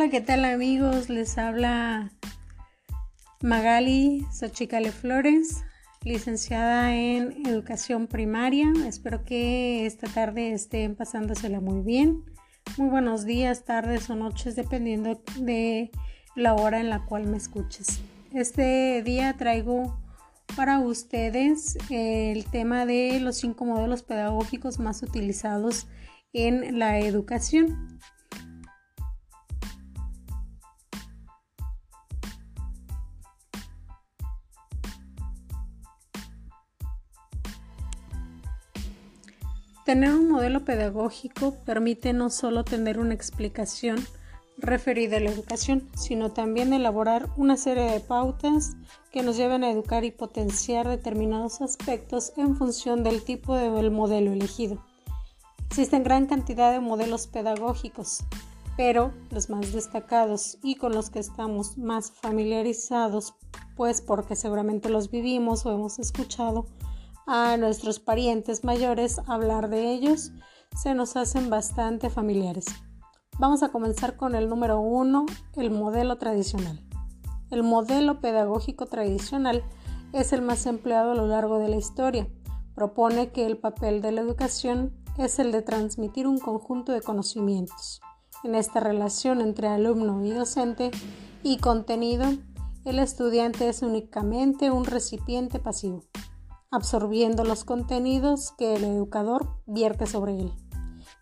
Hola, ¿qué tal amigos? Les habla Magali Xochicale Flores, licenciada en educación primaria. Espero que esta tarde estén pasándosela muy bien. Muy buenos días, tardes o noches, dependiendo de la hora en la cual me escuches. Este día traigo para ustedes el tema de los cinco modelos pedagógicos más utilizados en la educación. Tener un modelo pedagógico permite no solo tener una explicación referida a la educación, sino también elaborar una serie de pautas que nos lleven a educar y potenciar determinados aspectos en función del tipo de modelo elegido. Existen gran cantidad de modelos pedagógicos, pero los más destacados y con los que estamos más familiarizados, pues porque seguramente los vivimos o hemos escuchado, a nuestros parientes mayores hablar de ellos se nos hacen bastante familiares. Vamos a comenzar con el número uno, el modelo tradicional. El modelo pedagógico tradicional es el más empleado a lo largo de la historia. Propone que el papel de la educación es el de transmitir un conjunto de conocimientos. En esta relación entre alumno y docente y contenido, el estudiante es únicamente un recipiente pasivo absorbiendo los contenidos que el educador vierte sobre él.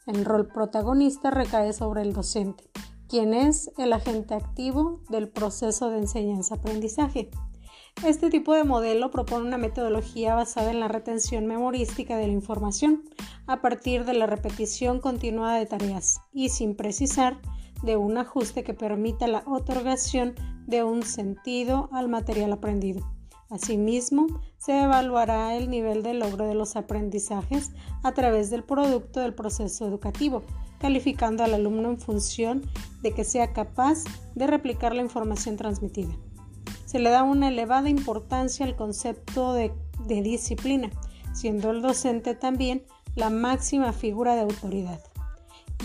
El rol protagonista recae sobre el docente, quien es el agente activo del proceso de enseñanza-aprendizaje. Este tipo de modelo propone una metodología basada en la retención memorística de la información a partir de la repetición continuada de tareas y sin precisar de un ajuste que permita la otorgación de un sentido al material aprendido. Asimismo, se evaluará el nivel de logro de los aprendizajes a través del producto del proceso educativo, calificando al alumno en función de que sea capaz de replicar la información transmitida. Se le da una elevada importancia al concepto de, disciplina, siendo el docente también la máxima figura de autoridad.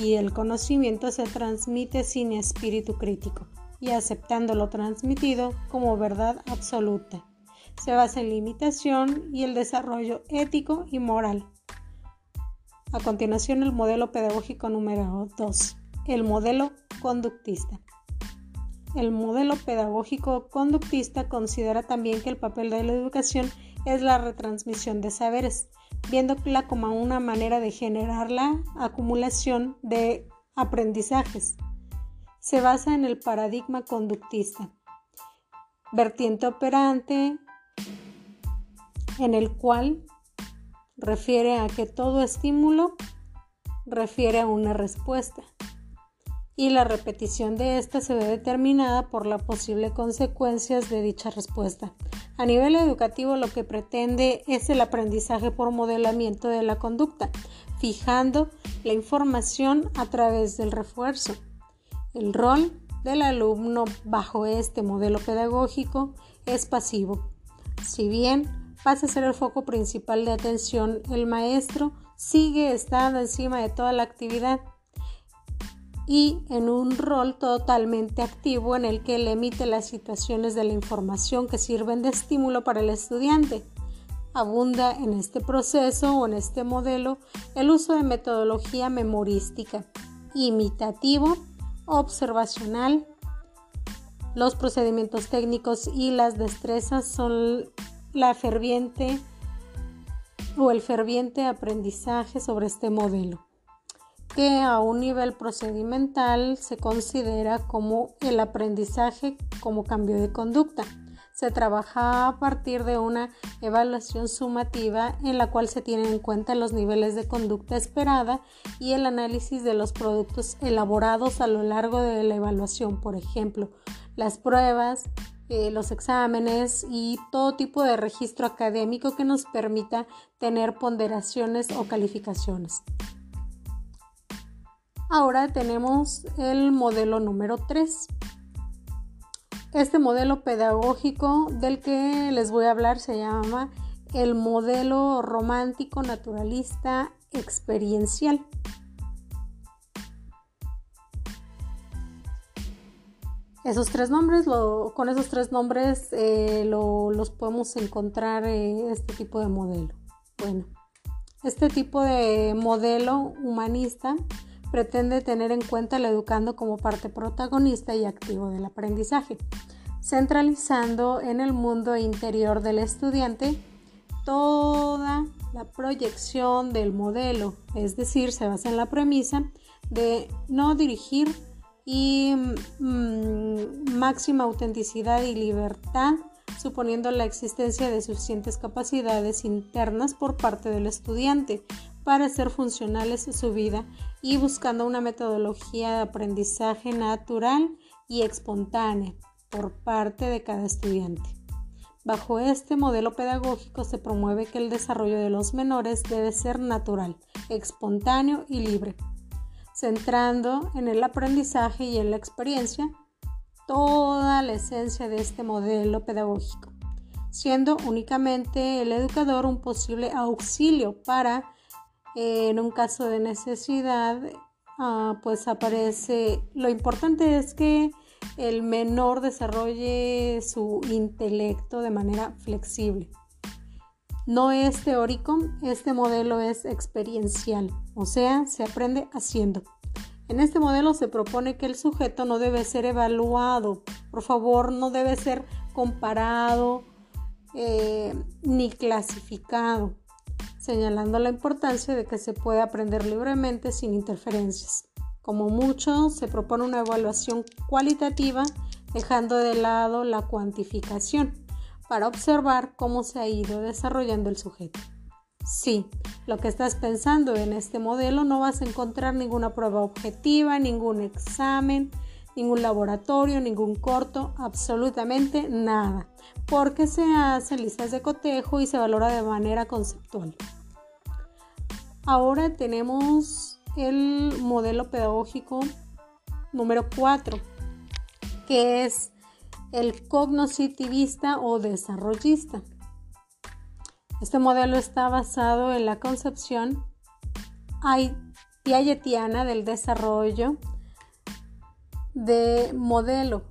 Y el conocimiento se transmite sin espíritu crítico y aceptando lo transmitido como verdad absoluta se basa en la imitación y el desarrollo ético y moral. A continuación, el modelo pedagógico número 2, el modelo conductista. El modelo pedagógico conductista considera también que el papel de la educación es la retransmisión de saberes, viéndola como una manera de generar la acumulación de aprendizajes. Se basa en el paradigma conductista, vertiente operante en el cual refiere a que todo estímulo refiere a una respuesta y la repetición de esta se ve determinada por las posibles consecuencias de dicha respuesta. A nivel educativo lo que pretende es el aprendizaje por modelamiento de la conducta, fijando la información a través del refuerzo. El rol del alumno bajo este modelo pedagógico es pasivo. Si bien pasa a ser el foco principal de atención, el maestro sigue estando encima de toda la actividad y en un rol totalmente activo en el que él emite las situaciones de la información que sirven de estímulo para el estudiante. Abunda en este proceso o en este modelo el uso de metodología memorística, imitativo, observacional. Los procedimientos técnicos y las destrezas son la ferviente o el ferviente aprendizaje sobre este modelo, que a un nivel procedimental se considera como el aprendizaje como cambio de conducta. Se trabaja a partir de una evaluación sumativa en la cual se tienen en cuenta los niveles de conducta esperada y el análisis de los productos elaborados a lo largo de la evaluación, por ejemplo, las pruebas, eh, los exámenes y todo tipo de registro académico que nos permita tener ponderaciones o calificaciones. Ahora tenemos el modelo número 3. Este modelo pedagógico del que les voy a hablar se llama el modelo romántico naturalista experiencial. Esos tres nombres, con esos tres nombres eh, los podemos encontrar en este tipo de modelo. Bueno, este tipo de modelo humanista pretende tener en cuenta el educando como parte protagonista y activo del aprendizaje, centralizando en el mundo interior del estudiante toda la proyección del modelo, es decir, se basa en la premisa de no dirigir y mm, máxima autenticidad y libertad, suponiendo la existencia de suficientes capacidades internas por parte del estudiante para ser funcionales a su vida y buscando una metodología de aprendizaje natural y espontánea por parte de cada estudiante. Bajo este modelo pedagógico se promueve que el desarrollo de los menores debe ser natural, espontáneo y libre, centrando en el aprendizaje y en la experiencia toda la esencia de este modelo pedagógico, siendo únicamente el educador un posible auxilio para, eh, en un caso de necesidad, ah, pues aparece, lo importante es que el menor desarrolle su intelecto de manera flexible. No es teórico, este modelo es experiencial, o sea, se aprende haciendo. En este modelo se propone que el sujeto no debe ser evaluado, por favor, no debe ser comparado eh, ni clasificado, señalando la importancia de que se puede aprender libremente sin interferencias. Como mucho, se propone una evaluación cualitativa dejando de lado la cuantificación para observar cómo se ha ido desarrollando el sujeto. Sí, lo que estás pensando en este modelo no vas a encontrar ninguna prueba objetiva, ningún examen, ningún laboratorio, ningún corto, absolutamente nada, porque se hacen listas de cotejo y se valora de manera conceptual. Ahora tenemos el modelo pedagógico número 4, que es el cognoscitivista o desarrollista. Este modelo está basado en la concepción piagetiana del desarrollo de modelo.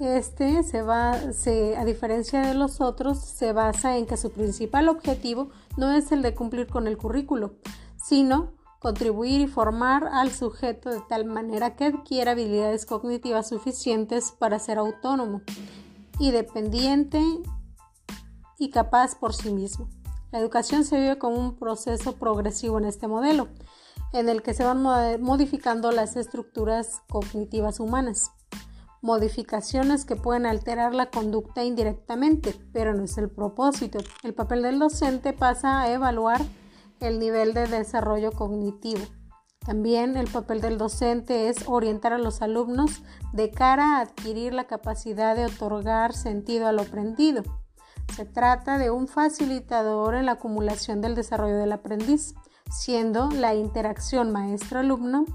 Este se va, a diferencia de los otros, se basa en que su principal objetivo no es el de cumplir con el currículo, sino contribuir y formar al sujeto de tal manera que adquiera habilidades cognitivas suficientes para ser autónomo, independiente y capaz por sí mismo. La educación se vive como un proceso progresivo en este modelo, en el que se van modificando las estructuras cognitivas humanas, modificaciones que pueden alterar la conducta indirectamente, pero no es el propósito. El papel del docente pasa a evaluar el nivel de desarrollo cognitivo. También el papel del docente es orientar a los alumnos de cara a adquirir la capacidad de otorgar sentido a lo aprendido. Se trata de un facilitador en la acumulación del desarrollo del aprendiz, siendo la interacción maestro-alumno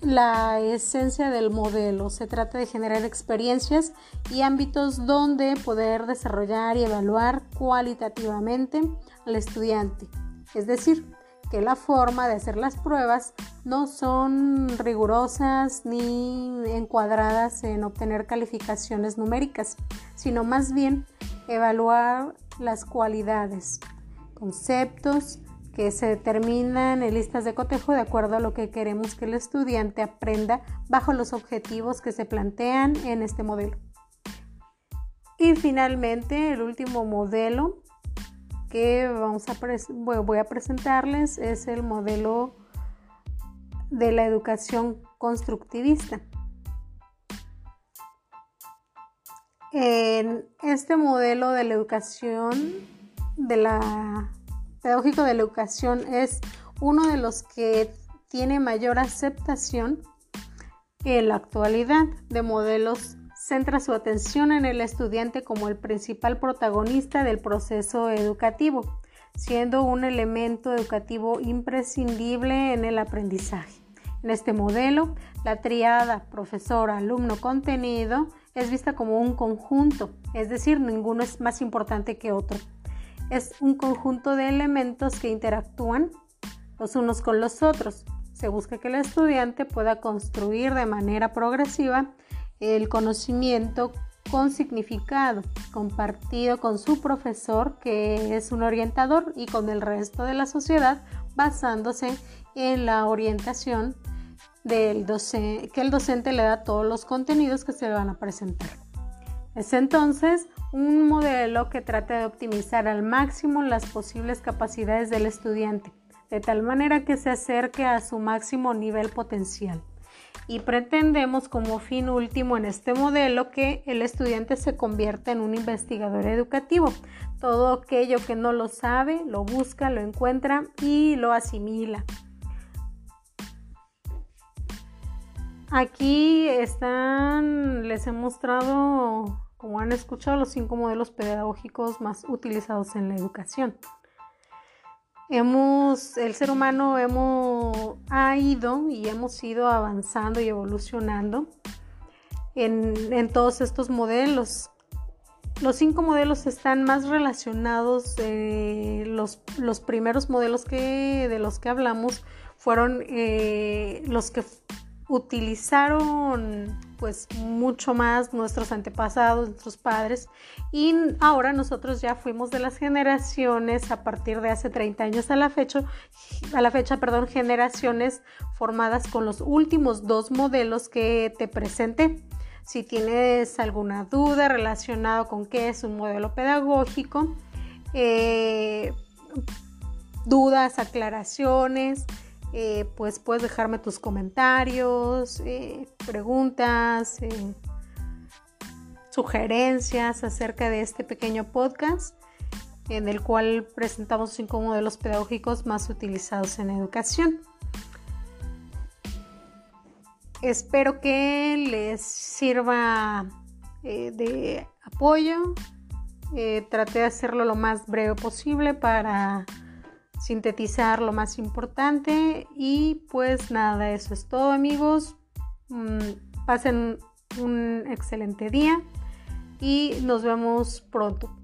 la esencia del modelo. Se trata de generar experiencias y ámbitos donde poder desarrollar y evaluar cualitativamente al estudiante. Es decir, que la forma de hacer las pruebas no son rigurosas ni encuadradas en obtener calificaciones numéricas, sino más bien evaluar las cualidades, conceptos, que se determinan en listas de cotejo de acuerdo a lo que queremos que el estudiante aprenda bajo los objetivos que se plantean en este modelo. Y finalmente, el último modelo que vamos a voy a presentarles es el modelo de la educación constructivista. En este modelo de la educación de la pedagógico de la educación es uno de los que tiene mayor aceptación en la actualidad de modelos centra su atención en el estudiante como el principal protagonista del proceso educativo, siendo un elemento educativo imprescindible en el aprendizaje. En este modelo, la triada profesor, alumno, contenido es vista como un conjunto, es decir, ninguno es más importante que otro es un conjunto de elementos que interactúan los unos con los otros. Se busca que el estudiante pueda construir de manera progresiva el conocimiento con significado, compartido con su profesor, que es un orientador, y con el resto de la sociedad, basándose en la orientación del que el docente le da todos los contenidos que se le van a presentar. Es entonces un modelo que trata de optimizar al máximo las posibles capacidades del estudiante, de tal manera que se acerque a su máximo nivel potencial. Y pretendemos como fin último en este modelo que el estudiante se convierta en un investigador educativo. Todo aquello que no lo sabe, lo busca, lo encuentra y lo asimila. Aquí están, les he mostrado, como han escuchado, los cinco modelos pedagógicos más utilizados en la educación. Hemos, el ser humano hemos, ha ido y hemos ido avanzando y evolucionando en, todos estos modelos. Los cinco modelos están más relacionados, eh, los, los, primeros modelos que, de los que hablamos fueron eh, los que utilizaron pues mucho más nuestros antepasados, nuestros padres y ahora nosotros ya fuimos de las generaciones a partir de hace 30 años a la fecha, a la fecha, perdón, generaciones formadas con los últimos dos modelos que te presenté. Si tienes alguna duda relacionada con qué es un modelo pedagógico, eh, dudas, aclaraciones, eh, pues puedes dejarme tus comentarios, eh, preguntas, eh, sugerencias acerca de este pequeño podcast en el cual presentamos cinco modelos pedagógicos más utilizados en educación. Espero que les sirva de apoyo. traté de hacerlo lo más breve posible para sintetizar lo más importante y pues nada, eso es todo amigos. Mm, pasen un excelente día y nos vemos pronto.